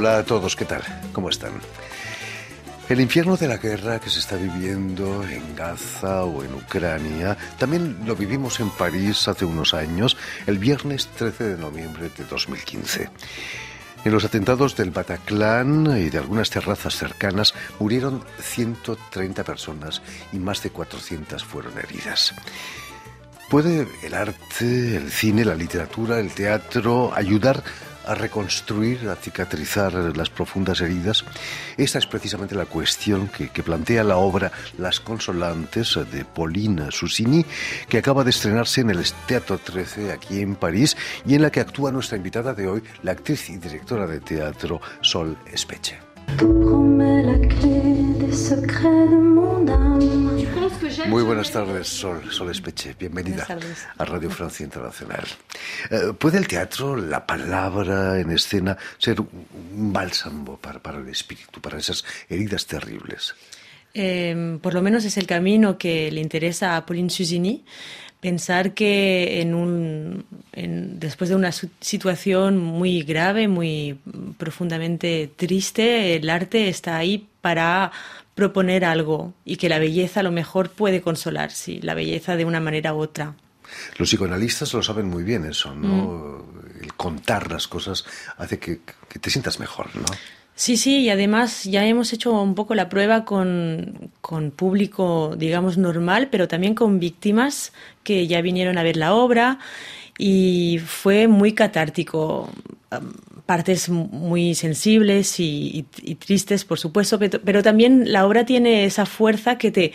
Hola a todos, ¿qué tal? ¿Cómo están? El infierno de la guerra que se está viviendo en Gaza o en Ucrania, también lo vivimos en París hace unos años, el viernes 13 de noviembre de 2015. En los atentados del Bataclan y de algunas terrazas cercanas murieron 130 personas y más de 400 fueron heridas. ¿Puede el arte, el cine, la literatura, el teatro ayudar a reconstruir, a cicatrizar las profundas heridas? Esta es precisamente la cuestión que, que, plantea la obra Las Consolantes de Paulina Susini, que acaba de estrenarse en el Teatro 13 aquí en París y en la que actúa nuestra invitada de hoy, la actriz y directora de teatro Sol Espeche. Muy buenas tardes, Sol, Sol Espeche. Bienvenida a Radio Francia Internacional. Eh, ¿Puede el teatro, la palabra en escena, ser un bálsamo para, para el espíritu, para esas heridas terribles? Eh, por lo menos es el camino que le interesa a Pauline Susini. Pensar que en un, en, después de una situación muy grave, muy profundamente triste, el arte está ahí para proponer algo y que la belleza a lo mejor puede consolar, sí, la belleza de una manera u otra. Los psicoanalistas lo saben muy bien eso, ¿no? Mm. El contar las cosas hace que, que, te sientas mejor, ¿no? Sí, sí, y además ya hemos hecho un poco la prueba con, con público, digamos, normal, pero también con víctimas que ya vinieron a ver la obra y fue muy catártico partes muy sensibles y, tristes, por supuesto, pero, pero, también la obra tiene esa fuerza que te,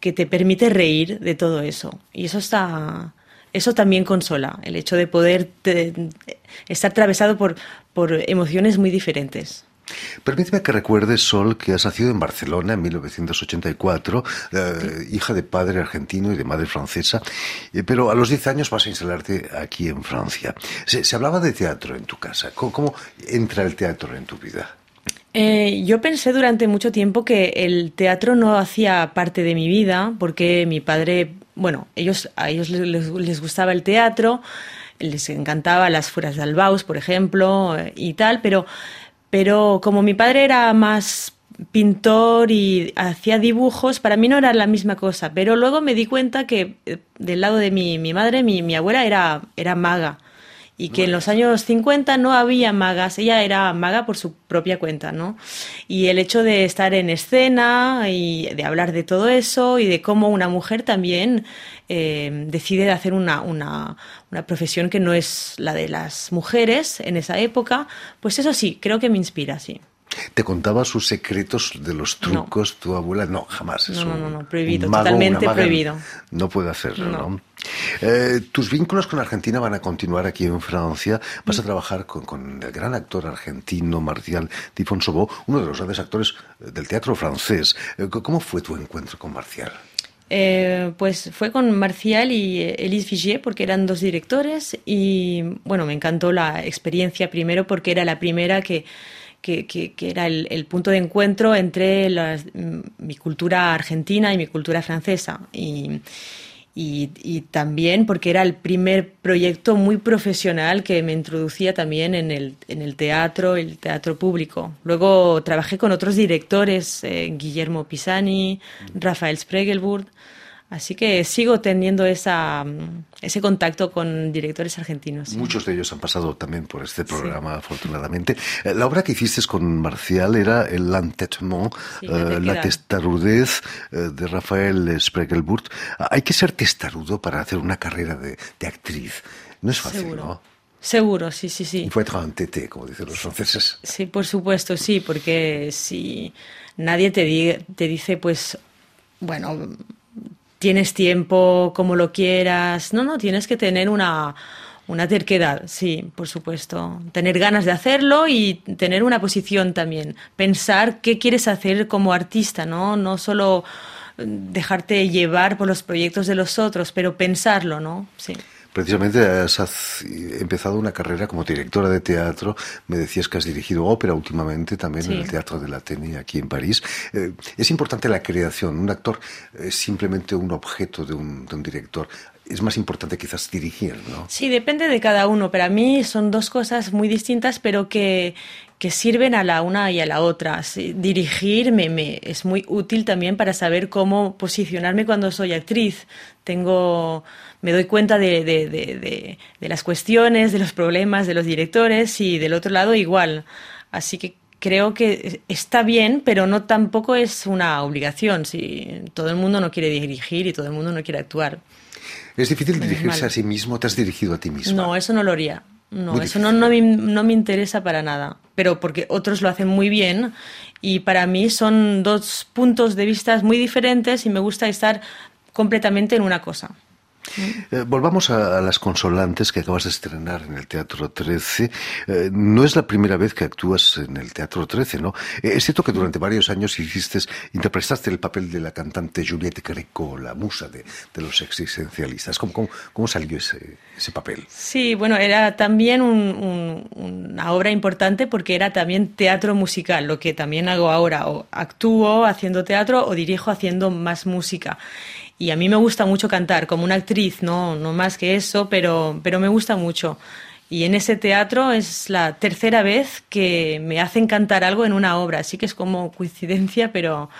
que te permite reír de todo eso. Y eso está. Eso también consola, el hecho de poder te, estar atravesado por, por emociones muy diferentes. Permíteme que recuerdes, Sol, que has nacido en Barcelona en 1984, eh, sí. hija de padre argentino y de madre francesa, eh, pero a los 10 años vas a instalarte aquí en Francia. Se, se hablaba de teatro en tu casa. ¿Cómo, ¿Cómo, entra el teatro en tu vida? Eh, yo pensé durante mucho tiempo que el teatro no hacía parte de mi vida, porque mi padre, bueno, ellos, a ellos les, les gustaba el teatro, les encantaba las fueras de Albaus, por ejemplo, y tal, pero pero como mi padre era más pintor y hacía dibujos, para mí no era la misma cosa. Pero luego me di cuenta que del lado de mi, mi madre, mi, mi, abuela era, era maga. Y que en los años 50 no había magas, ella era maga por su propia cuenta, ¿no? Y el hecho de estar en escena y de hablar de todo eso y de cómo una mujer también eh, decide hacer una, una, una, profesión que no es la de las mujeres en esa época, pues eso sí, creo que me inspira, sí. ¿Te contaba sus secretos de los trucos no. tu abuela? No, jamás. No, no, no, no, prohibido, mago, totalmente prohibido. No puede hacerlo, ¿no? ¿no? Eh, tus vínculos con Argentina van a continuar aquí en Francia. Vas a trabajar con, con el gran actor argentino Marcial Di Fonsobó, uno de los grandes actores del teatro francés. Eh, ¿Cómo fue tu encuentro con Marcial? Eh, pues fue con Marcial y Elise Vigier porque eran dos directores y bueno, me encantó la experiencia primero porque era la primera que, que, que, que era el, el, punto de encuentro entre las, mi cultura argentina y mi cultura francesa. Y, y, y, también porque era el primer proyecto muy profesional que me introducía también en el, en el teatro, el teatro público. Luego trabajé con otros directores, eh, Guillermo Pisani, Rafael Spregelburg, Así que sigo teniendo esa, ese contacto con directores argentinos. Muchos de ellos han pasado también por este programa, sí. afortunadamente. La obra que hiciste con Marcial era El Entêtement, sí, uh, la testarudez uh, de Rafael Spregelburg. Hay que ser testarudo para hacer una carrera de, de actriz. No es fácil, Seguro. ¿no? Seguro, sí, sí, sí. Faut être entêté, como dicen los franceses. Sí, por supuesto, sí, porque si nadie te, di te dice, pues, bueno, tienes tiempo como lo quieras. No, no, tienes que tener una, una terquedad, sí, por supuesto. Tener ganas de hacerlo y tener una posición también. Pensar qué quieres hacer como artista, ¿no? No solo dejarte llevar por los proyectos de los otros, pero pensarlo, ¿no? Sí. Precisamente has empezado una carrera como directora de teatro. Me decías que has dirigido ópera últimamente también sí. en el Teatro de la Atene aquí en París. Eh, es importante la creación. Un actor es simplemente un objeto de un, de un director. es más importante quizás dirigir, ¿no? Sí, depende de cada uno. Para mí son dos cosas muy distintas, pero que, que sirven a la una y a la otra. dirigir me, es muy útil también para saber cómo posicionarme cuando soy actriz. Tengo, me doy cuenta de, de, de, de, las cuestiones, de los problemas de los directores y del otro lado igual. Así que creo que está bien, pero no tampoco es una obligación. Si todo el mundo no quiere dirigir y todo el mundo no quiere actuar. Es difícil dirigirse a sí mismo. ¿Te has dirigido a ti mismo? No, eso no lo haría. No, eso no, no, me, no me interesa para nada. Pero porque otros lo hacen muy bien y para mí son dos puntos de vista muy diferentes y me gusta estar completamente en una cosa. Eh, volvamos a, las consolantes que acabas de estrenar en el Teatro 13. Eh, no es la primera vez que actúas en el Teatro 13, ¿no? Eh, es cierto que durante varios años hiciste, interpretaste el papel de la cantante Juliette Greco, la musa de, los existencialistas. ¿Cómo, cómo, salió ese, ese, papel? Sí, bueno, era también una obra importante porque era también teatro musical, lo que también hago ahora. O actúo haciendo teatro o dirijo haciendo más música. Y a mí me gusta mucho cantar, como una actriz, no, no más que eso, pero, pero me gusta mucho. Y en ese teatro es la tercera vez que me hacen cantar algo en una obra, así que es como coincidencia, pero,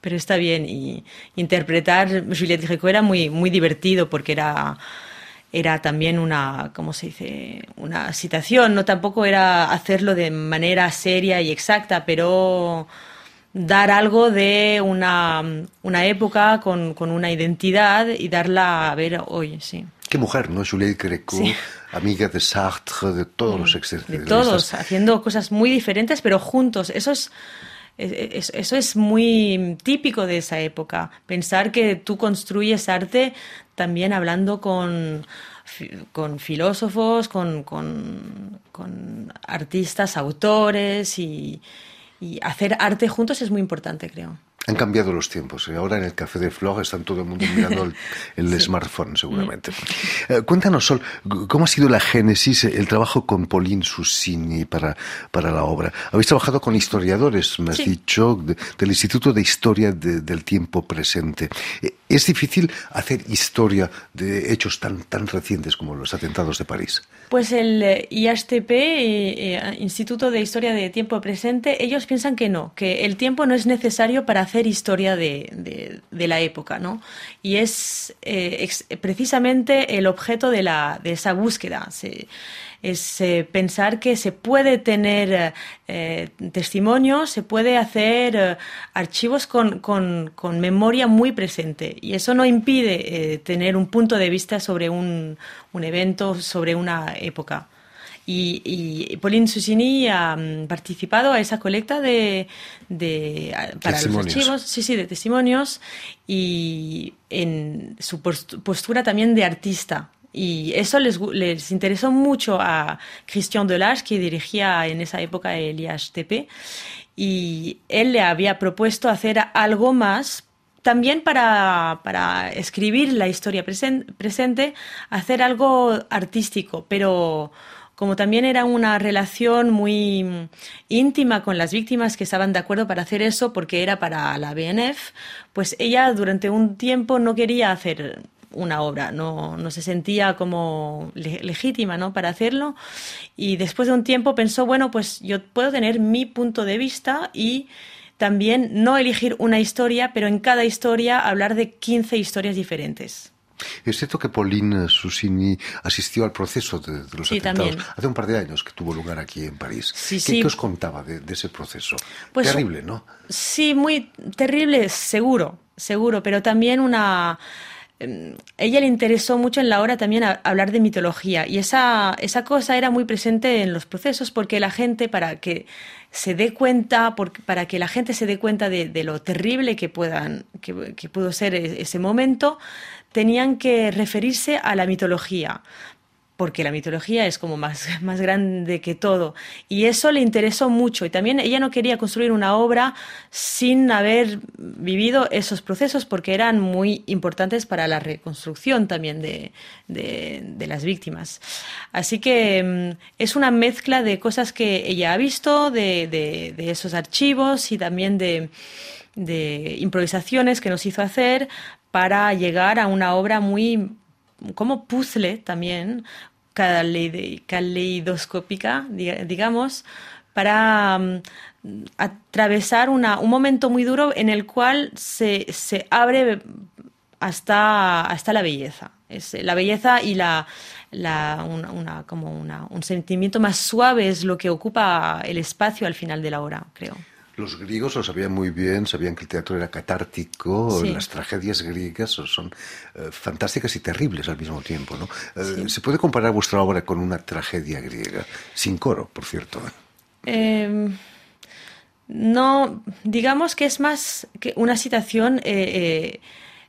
pero está bien. Y interpretar Juliette Greco era muy, muy divertido porque era, era también una, ¿cómo se dice? Una citación, no tampoco era hacerlo de manera seria y exacta, pero dar algo de una, una época con, con, una identidad y darla a ver hoy, sí. Qué mujer, ¿no? Juliette Greco, amiga de Sartre, de todos los exercicios. De todos, haciendo cosas muy diferentes, pero juntos. Eso es, eso es muy típico de esa época. Pensar que tú construyes arte también hablando con, con filósofos, con, con, con artistas, autores y, y hacer arte juntos es muy importante, creo. Han cambiado los tiempos. ¿eh? Ahora en el Café de Flog están todo el mundo mirando el, smartphone, seguramente. Mm. Eh, cuéntanos, Sol, ¿cómo ha sido la génesis, el trabajo con Pauline Susini para, para la obra? Habéis trabajado con historiadores, me has dicho, del Instituto de Historia del Tiempo Presente. Eh, ¿Es difícil hacer historia de hechos tan, tan recientes como los atentados de París? Pues el IHTP, Instituto de Historia de Tiempo Presente, ellos piensan que no, que el tiempo no es necesario para hacer historia de, de, la época, ¿no? Y es eh, precisamente el objeto de, la, de esa búsqueda. Es eh, pensar que se puede tener eh, testimonios, se puede hacer archivos con, con, con, memoria muy presente. Y eso no impide tener un punto de vista sobre un, un evento, sobre una época. Y, Pauline Susini ha mm, participado a esa colecta de, de para los archivos, sí, sí, de testimonios y en su postura también de artista. Y eso les, les interesó mucho a Christian Delage, que dirigía en esa época el IHTP, y él le había propuesto hacer algo más también para, para escribir la historia presente, hacer algo artístico, pero como también era una relación muy íntima con las víctimas que estaban de acuerdo para hacer eso porque era para la BNF, pues ella durante un tiempo no quería hacer una obra, no, no se sentía como legítima ¿no? para hacerlo y después de un tiempo pensó, bueno, pues yo puedo tener mi punto de vista y también no elegir una historia, pero en cada historia hablar de 15 historias diferentes. Es cierto que Pauline Susini asistió al proceso de, los atentados hace un par de años que tuvo lugar aquí en París. ¿Qué, os contaba de, ese proceso? Pues, terrible, ¿no? Sí, muy terrible, seguro, seguro, pero también una ella le interesó mucho en la obra también hablar de mitología y esa, esa cosa era muy presente en los procesos porque la gente, para que se dé cuenta, para que la gente se dé cuenta de, lo terrible que, puedan, que, que pudo ser e, ese momento, tenían que referirse a la mitología, porque la mitología es como más, más grande que todo. Y eso le interesó mucho. Y también ella no quería construir una obra sin haber vivido esos procesos, porque eran muy importantes para la reconstrucción también de, de, las víctimas. Así que mm, es una mezcla de cosas que ella ha visto, de, de esos archivos y también de improvisaciones que nos hizo hacer para llegar a una obra muy como puzzle también, caleidoscópica, digamos, para mm, atravesar una, un momento muy duro en el cual se, se abre hasta, hasta la belleza. Es, la belleza y la, la una, como una, un sentimiento más suave es lo que ocupa el espacio al final de la obra, creo. Los griegos lo sabían muy bien, sabían que el teatro era catártico, las tragedias griegas son eh, fantásticas y terribles al mismo tiempo. ¿no? Eh, ¿Se puede comparar vuestra obra con una tragedia griega? Sin coro, por cierto. Em, no, digamos que es más que una situación. Eh,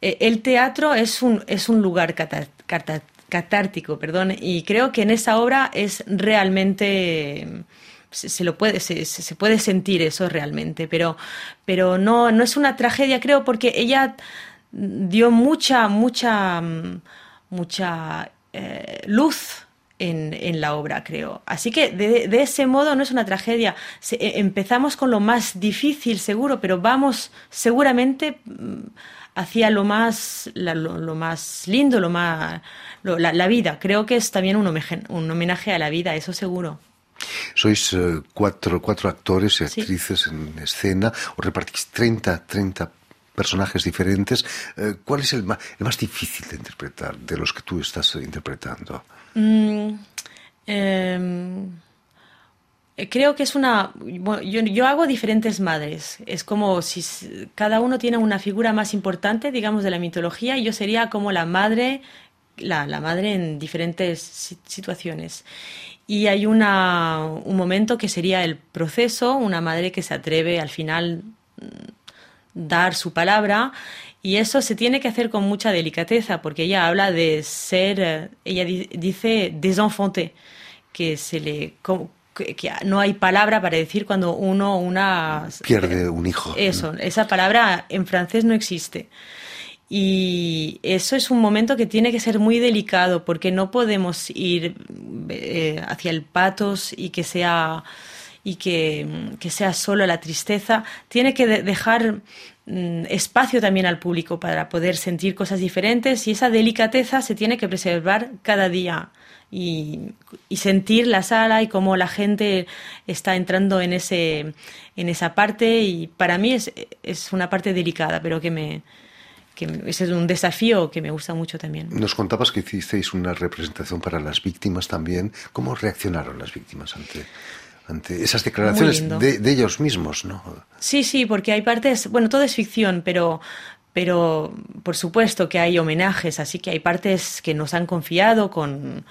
el teatro es un, es un lugar catártico, perdón, y creo que en esa obra es realmente se, lo puede, se, se, puede sentir eso realmente, pero, pero no, no es una tragedia, creo, porque ella dio mucha, mucha, mucha eh, luz en, en, la obra, creo. Así que de, de, ese modo no es una tragedia. E, empezamos con lo más difícil, seguro, pero vamos seguramente mm, hacia lo más, lo, más lindo, lo más, la, la, vida. Creo que es también un homenaje, un homenaje a la vida, eso seguro. Sois uh, cuatro, cuatro actores y actrices sí. en escena, os repartís 30, 30 personajes diferentes. Uh, ¿Cuál es el más, el más, difícil de interpretar de los que tú estás interpretando? Mm, eh, creo que es una... Bueno, yo, yo, hago diferentes madres. Es como si cada uno tiene una figura más importante, digamos, de la mitología, y yo sería como la madre, la, la madre en diferentes situaciones. Y hay una, un momento que sería el proceso, una madre que se atreve al final mm, dar su palabra y eso se tiene que hacer con mucha delicadeza porque ella habla de ser, eh, ella dice desenfanté, que se le que no hay palabra para decir cuando uno una pierde un hijo. Eso, esa palabra en francés no existe. Y eso es un momento que tiene que ser muy delicado porque no podemos ir eh, hacia el patos y que sea y que, que, sea solo la tristeza. Tiene que dejar mm, espacio también al público para poder sentir cosas diferentes y esa delicadeza se tiene que preservar cada día. Y, y, sentir la sala y cómo la gente está entrando en, ese, en esa parte y para mí es, es una parte delicada, pero que me, que ese es un desafío que me gusta mucho también. Nos contabas que hicisteis una representación para las víctimas también. ¿Cómo reaccionaron las víctimas ante, ante esas declaraciones de, de, ellos mismos? ¿no? Sí, sí, porque hay partes, bueno, todo es ficción, pero, pero por supuesto que hay homenajes, así que hay partes que nos han confiado con,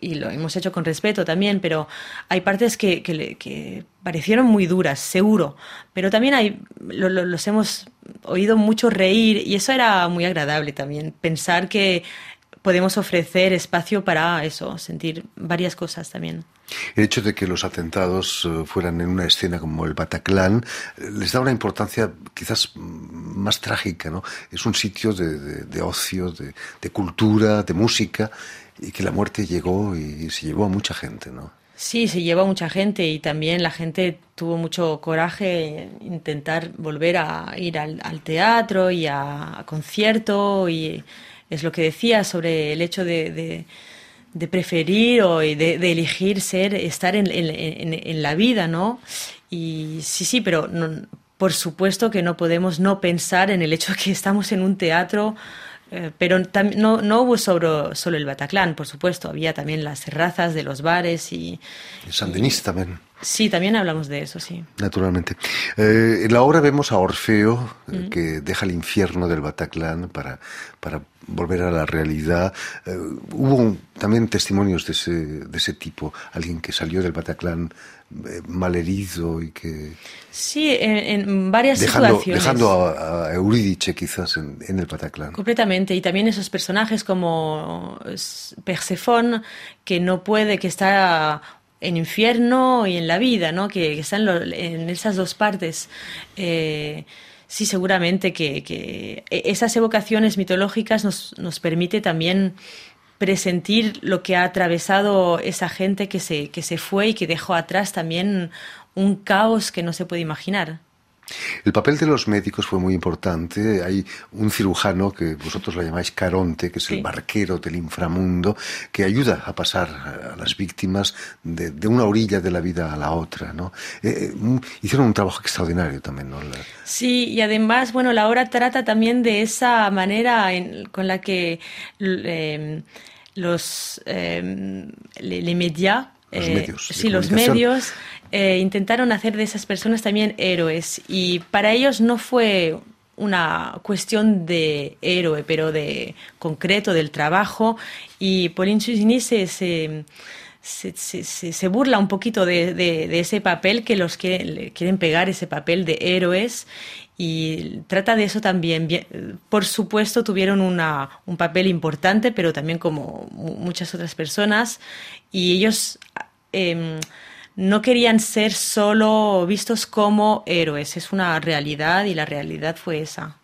y lo hemos hecho con respeto también, pero hay partes que, que, que parecieron muy duras, seguro, pero también hay, lo, lo, los hemos oído mucho reír y eso era muy agradable también, pensar que podemos ofrecer espacio para eso, sentir varias cosas también. El hecho de que los atentados eh, fueran en una escena como el Bataclan eh, les da una importancia quizás más trágica, ¿no? Es un sitio de, de, de ocio, de, de, cultura, de música, y que la muerte llegó y se llevó a mucha gente, ¿no? Sí, se llevó a mucha gente y también la gente tuvo mucho coraje intentar volver a ir al, al teatro y a, concierto y es lo que decía sobre el hecho de, preferir o de, de, elegir ser, estar en, la vida, ¿no? Y sí, sí, pero no, por supuesto que no podemos no pensar en el hecho de que estamos en un teatro eh, pero no, no hubo solo, solo el Bataclan, por supuesto, había también las terrazas de los bares y... El San Denis también. Sí, también hablamos de eso, sí. Naturalmente. Eh, en la obra vemos a Orfeo, eh, que deja el infierno del Bataclan para, para volver a la realidad. Eh, hubo un, también testimonios de ese, de ese tipo, alguien que salió del Bataclan eh, malherido y que... Sí, en, en varias dejando, situaciones. Dejando a, a Eurídice quizás en, en, el Bataclan. Completamente, y también esos personajes como Persefón, que no puede, que está en infierno y en la vida, ¿no? que, están en esas dos partes. Eh, sí, seguramente que, que, esas evocaciones mitológicas nos, nos permite también presentir lo que ha atravesado esa gente que se, que se fue y que dejó atrás también un caos que no se puede imaginar. El papel de los médicos fue muy importante. Hay un cirujano que vosotros lo llamáis Caronte, que es el barquero del inframundo, que ayuda a pasar a las víctimas de, una orilla de la vida a la otra. ¿no? Eh, eh, hicieron un trabajo extraordinario también. ¿no? Sí, y además, bueno, la obra trata también de esa manera con la que em, los les, medios, sí, los medios eh, intentaron hacer de esas personas también héroes. Y para ellos no fue una cuestión de héroe, pero de concreto del trabajo. Y Pauline Susini se, se, se, burla un poquito de, de, ese papel que los quieren, quieren pegar, ese papel de héroes. Y trata de eso también. Por supuesto, tuvieron una, un papel importante, pero también como muchas otras personas, y ellos eh, no querían ser solo vistos como héroes, es una realidad y la realidad fue esa.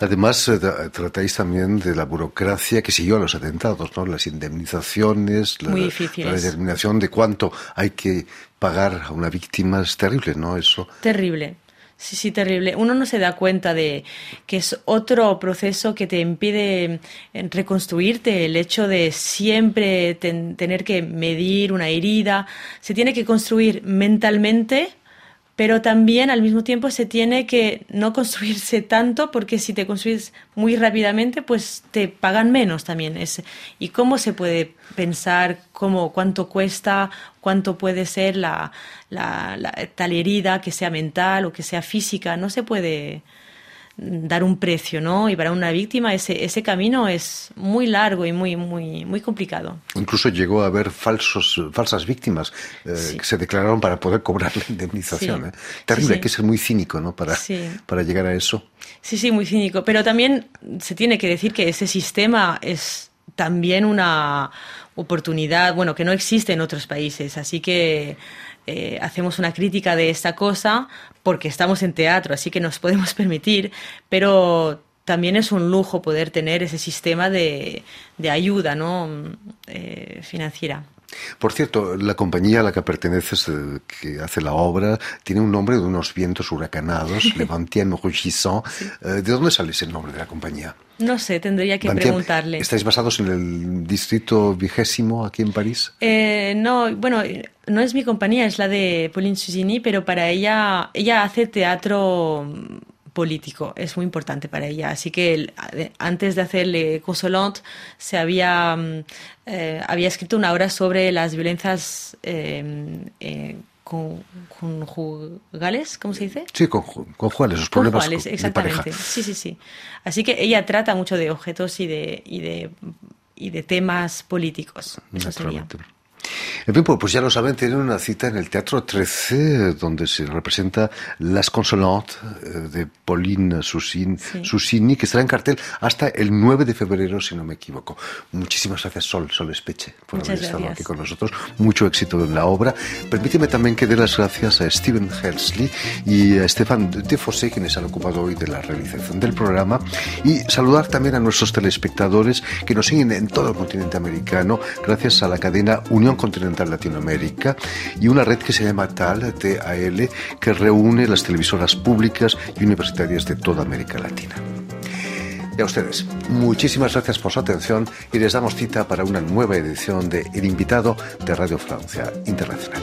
Además, eh, tratáis también de la burocracia que siguió a los atentados, ¿no? Las indemnizaciones, la, la, determinación de cuánto hay que pagar a una víctima es terrible, ¿no? Eso. Terrible. Sí, sí, terrible. Uno no se da cuenta de que es otro proceso que te impide eh, reconstruirte, el hecho de siempre tener que medir una herida. Se tiene que construir mentalmente pero también al mismo tiempo se tiene que no construirse tanto porque si te construyes muy rápidamente pues te pagan menos también. Y cómo se puede pensar cómo cuánto cuesta cuánto puede ser la, la, la tal herida que sea mental o que sea física no se puede dar un precio, ¿no? Y para una víctima ese, ese camino es muy largo y muy, muy, muy complicado. Incluso llegó a haber falsos, falsas víctimas eh, que se declararon para poder cobrar la indemnización. ¿eh? Terrible, hay que ser muy cínico, ¿no? Para, para llegar a eso. Sí, sí, muy cínico. Pero también se tiene que decir que ese sistema es también una oportunidad, bueno, que no existe en otros países. Así que eh, hacemos una crítica de esta cosa porque estamos en teatro, así que nos podemos permitir, pero también es un lujo poder tener ese sistema de, de ayuda ¿no? Eh, financiera. Por cierto, la compañía a la que perteneces, eh, que hace la obra, tiene un nombre de unos vientos huracanados, Levantien Rugissant. ¿De dónde sale ese nombre de la compañía? No sé, tendría que preguntarle. ¿Estáis basados en el distrito vigésimo aquí en París? Eh, no, bueno, no es mi compañía, es la de Pauline Susini, pero para ella, ella hace teatro político, es muy importante para ella. Así que antes de hacerle Consolante, se había, mm, eh, había escrito una obra sobre las violencias eh, eh conjugales, ¿cómo se dice? Sí, conjugales, los problemas conjugales, exactamente. Sí, sí, sí. Así que ella trata mucho de objetos y de, y de, y de temas políticos. Eso sería. En fin, pues ya lo saben, tienen una cita en el Teatro 13, donde se representa Las Consolantes eh, de Pauline Susini, que estará en cartel hasta el 9 de febrero, si no me equivoco. Muchísimas gracias, Sol, Sol Espeche, por haber estado aquí con nosotros. Mucho éxito en la obra. Permíteme también que dé las gracias a Steven Helsley y a Stefan Defosé, quienes han ocupado hoy de la realización del programa, y saludar también a nuestros telespectadores que nos siguen en todo el continente americano, gracias a la cadena Unión Continental Latinoamérica y una red que se llama TAL, TAL, que reúne las televisoras públicas y universitarias de toda América Latina. Y a ustedes, muchísimas gracias por su atención y les damos cita para una nueva edición de El invitado de Radio Francia Internacional.